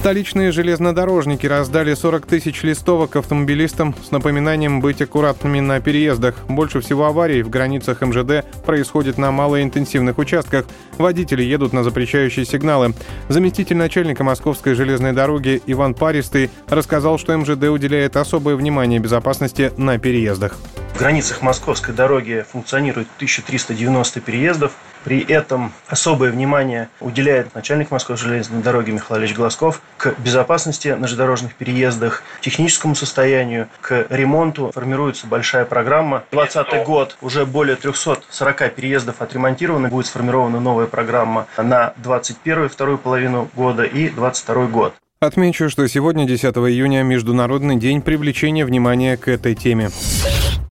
Столичные железнодорожники раздали 40 тысяч листовок автомобилистам с напоминанием быть аккуратными на переездах. Больше всего аварий в границах МЖД происходит на малоинтенсивных участках. Водители едут на запрещающие сигналы. Заместитель начальника Московской железной дороги Иван Паристый рассказал, что МЖД уделяет особое внимание безопасности на переездах. Границах Московской дороги функционирует 1390 переездов. При этом особое внимание уделяет начальник Московской железной дороги Михаил Ильич Глазков к безопасности на железнодорожных переездах, техническому состоянию, к ремонту. Формируется большая программа. 2020 год уже более 340 переездов отремонтировано. Будет сформирована новая программа на 21 вторую половину года и 22 год. Отмечу, что сегодня, 10 июня, Международный день привлечения внимания к этой теме.